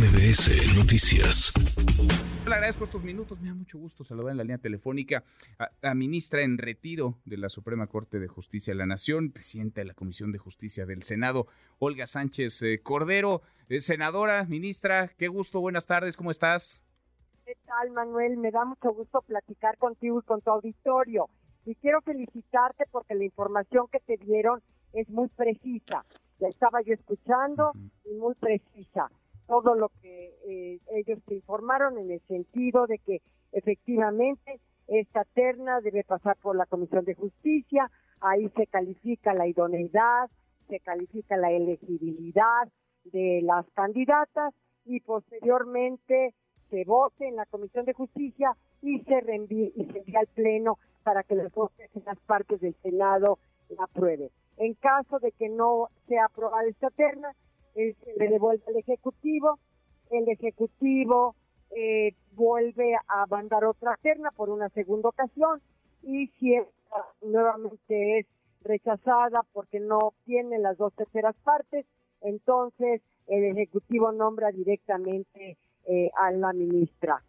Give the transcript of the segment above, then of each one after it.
MBS Noticias. Le agradezco estos minutos. Me da mucho gusto saludar en la línea telefónica a la ministra en retiro de la Suprema Corte de Justicia de la Nación, presidenta de la Comisión de Justicia del Senado, Olga Sánchez eh, Cordero. Eh, senadora, ministra, qué gusto, buenas tardes, ¿cómo estás? ¿Qué tal, Manuel? Me da mucho gusto platicar contigo y con tu auditorio. Y quiero felicitarte porque la información que te dieron es muy precisa. La estaba yo escuchando y muy precisa todo lo que eh, ellos te informaron en el sentido de que efectivamente esta terna debe pasar por la Comisión de Justicia, ahí se califica la idoneidad, se califica la elegibilidad de las candidatas y posteriormente se vote en la Comisión de Justicia y se reenvíe y se envía al Pleno para que las en las partes del Senado la aprueben. En caso de que no sea aprobada esta terna, se le devuelve al Ejecutivo, el Ejecutivo eh, vuelve a mandar otra terna por una segunda ocasión y si esta nuevamente es rechazada porque no obtiene las dos terceras partes, entonces el Ejecutivo nombra directamente eh, a la ministra.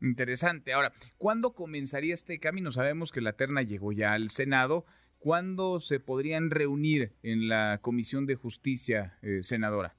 Interesante. Ahora, ¿cuándo comenzaría este camino? Sabemos que la terna llegó ya al Senado. ¿Cuándo se podrían reunir en la Comisión de Justicia, eh, senadora?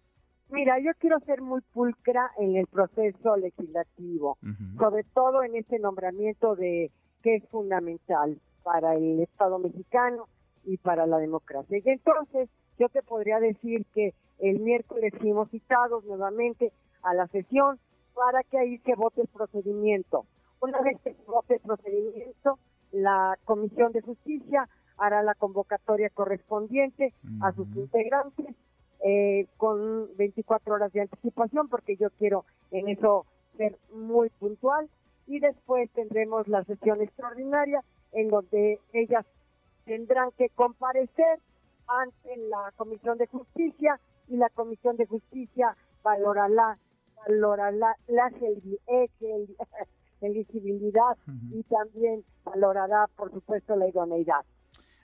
Mira, yo quiero ser muy pulcra en el proceso legislativo, sobre todo en este nombramiento de que es fundamental para el Estado mexicano y para la democracia. Y entonces, yo te podría decir que el miércoles fuimos citados nuevamente a la sesión para que ahí se vote el procedimiento. Una vez que se vote el procedimiento, la Comisión de Justicia hará la convocatoria correspondiente a sus integrantes eh, con 24 horas de anticipación, porque yo quiero en eso ser muy puntual. Y después tendremos la sesión extraordinaria en donde ellas tendrán que comparecer ante la Comisión de Justicia y la Comisión de Justicia valorará, valorará la elegibilidad y también valorará, por supuesto, la idoneidad.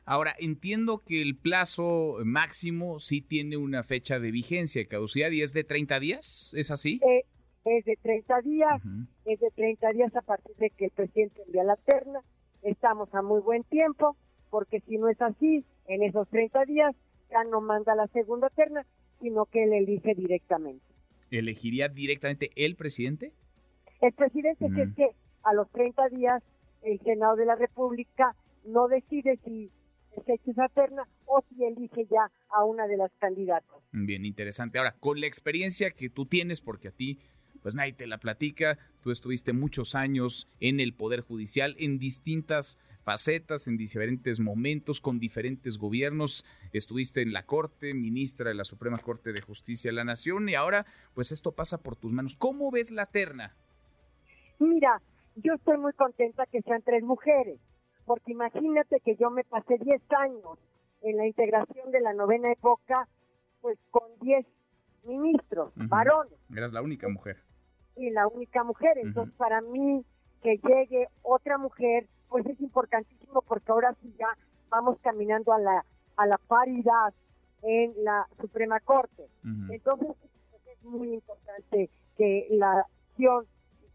Ahora, entiendo que el plazo máximo sí tiene una fecha de vigencia, caducidad, y es de 30 días, ¿es así? Eh, es de 30 días, es de 30 días a partir de que el presidente envía la terna. Estamos a muy buen tiempo, porque si no es así, en esos 30 días ya no manda la segunda terna, sino que él elige directamente. ¿Elegiría directamente el presidente? El presidente, si es que a los 30 días el Senado de la República no decide si esa terna o si elige ya a una de las candidatas. Bien, interesante. Ahora, con la experiencia que tú tienes, porque a ti pues nadie te la platica, tú estuviste muchos años en el Poder Judicial en distintas facetas, en diferentes momentos, con diferentes gobiernos, estuviste en la Corte, ministra de la Suprema Corte de Justicia de la Nación y ahora pues esto pasa por tus manos. ¿Cómo ves la terna? Mira, yo estoy muy contenta que sean tres mujeres porque imagínate que yo me pasé 10 años en la integración de la novena época, pues con 10 ministros, varones. Eras la única mujer. Y la única mujer, entonces para mí que llegue otra mujer, pues es importantísimo porque ahora sí ya vamos caminando a la, a la paridad en la Suprema Corte. Entonces es muy importante que la acción,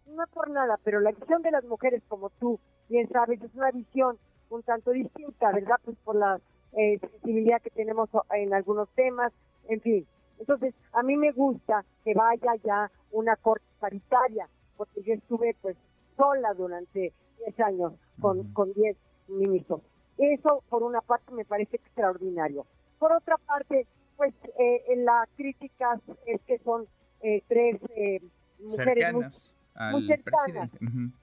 no por nada, pero la acción de las mujeres como tú, bien sabes, es una visión un tanto distinta, ¿verdad? Pues por la eh, sensibilidad que tenemos en algunos temas, en fin. Entonces, a mí me gusta que vaya ya una corte paritaria, porque yo estuve pues sola durante 10 años con, con 10 ministros. Eso, por una parte, me parece extraordinario. Por otra parte, pues eh, en las críticas es que son eh, tres eh, mujeres muy, cercanas.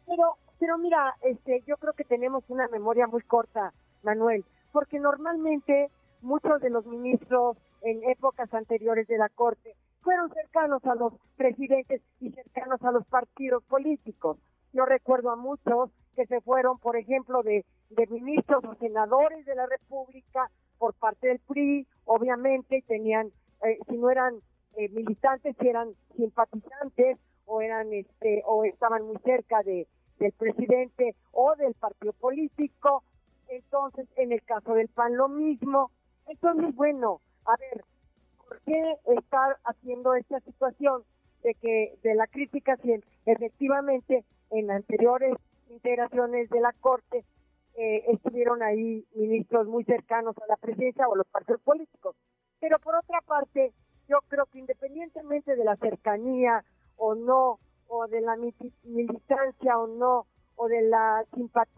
Pero pero mira, este, yo creo que tenemos una memoria muy corta, Manuel, porque normalmente muchos de los ministros en épocas anteriores de la Corte fueron cercanos a los presidentes y cercanos a los partidos políticos. Yo recuerdo a muchos que se fueron, por ejemplo, de, ministros o senadores de la República por parte del PRI, obviamente tenían, eh, si no eran eh, militantes, si eran simpatizantes o eran, este, o estaban muy cerca de, del presidente o del partido político. Entonces, en el caso del PAN lo mismo. Entonces, bueno, a ver, ¿por qué estar haciendo esta situación de que de la crítica si efectivamente en anteriores integraciones de la Corte eh, estuvieron ahí ministros muy cercanos a la presidencia o los partidos políticos. Pero por otra parte, yo creo que independientemente de la cercanía o no, o de la militancia o no, o de la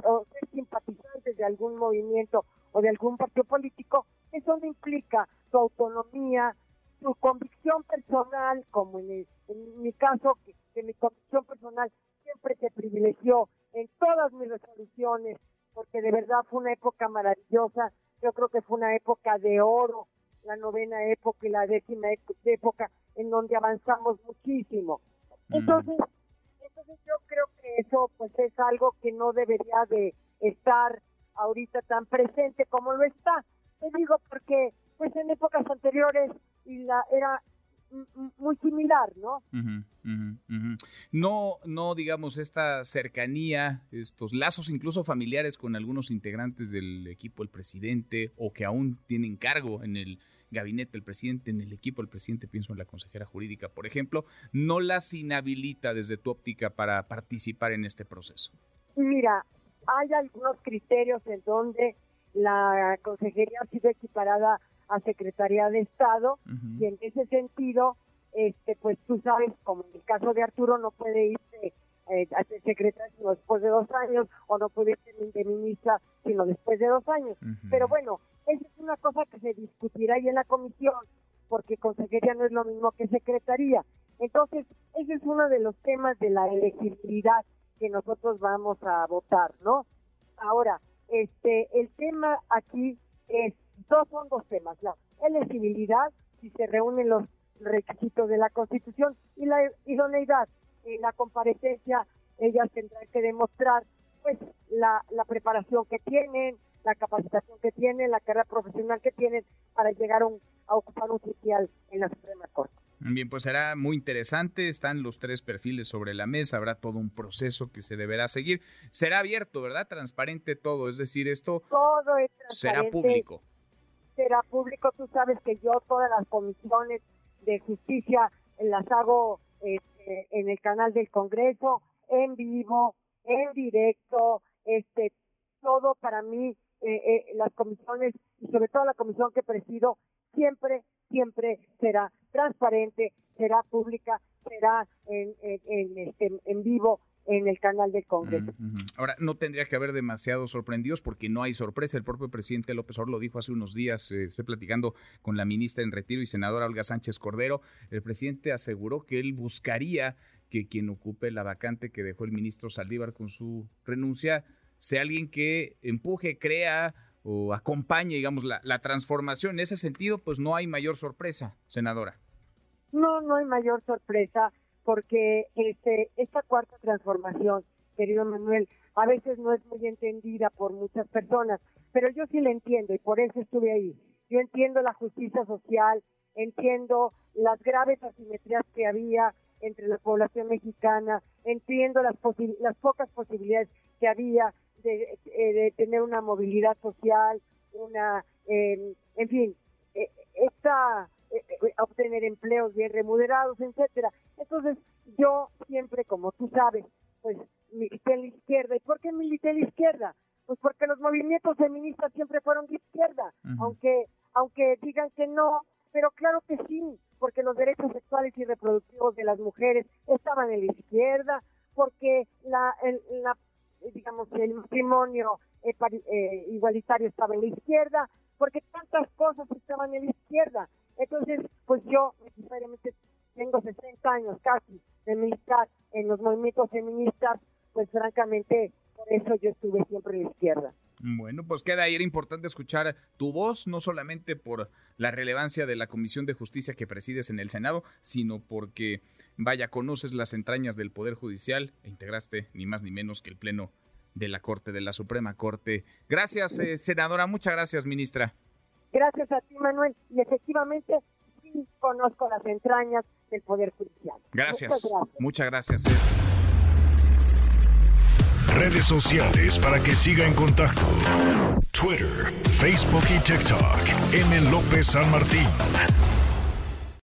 o ser simpatizantes de algún movimiento o de algún partido político, eso no implica su autonomía, su convicción personal, como en, mi caso, que, mi convicción personal siempre se privilegió en todas mis resoluciones, porque de verdad fue una época maravillosa, yo creo que fue una época de oro, la novena época y la décima época, en donde avanzamos muchísimo. Mm. Entonces, entonces yo creo que eso pues es algo que no debería de estar ahorita tan presente como lo está. Te digo porque pues en épocas anteriores y la era muy similar, ¿no? No, no, digamos, esta cercanía, estos lazos incluso familiares con algunos integrantes del equipo del presidente o que aún tienen cargo en el gabinete del presidente, en el equipo del presidente, pienso en la consejera jurídica, por ejemplo, no las inhabilita desde tu óptica para participar en este proceso. Mira, hay algunos criterios en donde la consejería ha sido equiparada a Secretaría de Estado y en ese sentido, este, pues tú sabes, como en el caso de Arturo, no puede irse eh, a ser secretario sino después de dos años o no puede ser ministra sino después de dos años. Pero bueno, esa es una cosa que se discutirá ahí en la comisión porque consejería no es lo mismo que secretaría. Entonces, ese es uno de los temas de la elegibilidad que nosotros vamos a votar, ¿no? Ahora, este, el tema aquí es dos son dos temas, la elegibilidad, si se reúnen los requisitos de la Constitución, y la idoneidad. En la comparecencia ellas tendrán que demostrar pues la, la preparación que tienen, la capacitación que tienen, la carrera profesional que tienen para llegar a, ocupar un oficial en la Suprema Corte. Bien, pues será muy interesante. Están los tres perfiles sobre la mesa. Habrá todo un proceso que se deberá seguir. Será abierto, ¿verdad? Transparente todo. Es decir, esto todo es será público será público. Tú sabes que yo todas las comisiones de justicia las hago este, en el canal del Congreso, en vivo, en directo, este, todo para mí, eh, eh, las comisiones y sobre todo la comisión que presido, siempre, siempre será transparente, será pública, será en, en, este, en vivo en el canal del Congreso. Ahora, no tendría que haber demasiados sorprendidos porque no hay sorpresa. El propio presidente López Obrador lo dijo hace unos días. Eh, estoy platicando con la ministra en retiro y senadora Olga Sánchez Cordero. El presidente aseguró que él buscaría que quien ocupe la vacante que dejó el ministro Saldívar con su renuncia sea alguien que empuje, crea o acompañe, digamos, la, la transformación. En ese sentido, pues no hay mayor sorpresa, senadora. No, no hay mayor sorpresa porque este, esta cuarta transformación, querido Manuel, a veces no es muy entendida por muchas personas, pero yo sí la entiendo y por eso estuve ahí. Yo entiendo la justicia social, entiendo las graves asimetrías que había entre la población mexicana, entiendo las, las pocas posibilidades que había de, eh, tener una movilidad social, una, em, en fin, e, esta eh, eh, obtener empleos bien remunerados, etcétera. Entonces, yo siempre, como tú sabes, pues milité en la izquierda. ¿Y por qué milité en la izquierda? Pues porque los movimientos feministas siempre fueron de izquierda, aunque aunque digan que no, pero claro que sí, porque los derechos sexuales y reproductivos de las mujeres estaban en la izquierda, porque la, la digamos el matrimonio eh, igualitario estaba en la izquierda, porque tantas cosas estaban en la izquierda. Entonces, pues yo necesariamente tengo 60 años casi de militar en los movimientos feministas, pues francamente por eso yo estuve siempre en la izquierda. Bueno, pues queda ahí, era importante escuchar tu voz, no solamente por la relevancia de la Comisión de Justicia que presides en el Senado, sino porque, vaya, conoces las entrañas del Poder Judicial e integraste ni más ni menos que el Pleno de la Corte, de la Suprema Corte. Gracias, eh, senadora, muchas gracias, ministra. Gracias a ti, Manuel. Y efectivamente, sí conozco las entrañas del Poder Judicial. Gracias. Muchas gracias. Redes sociales para que siga en contacto: Twitter, Facebook y TikTok. M. López San Martín.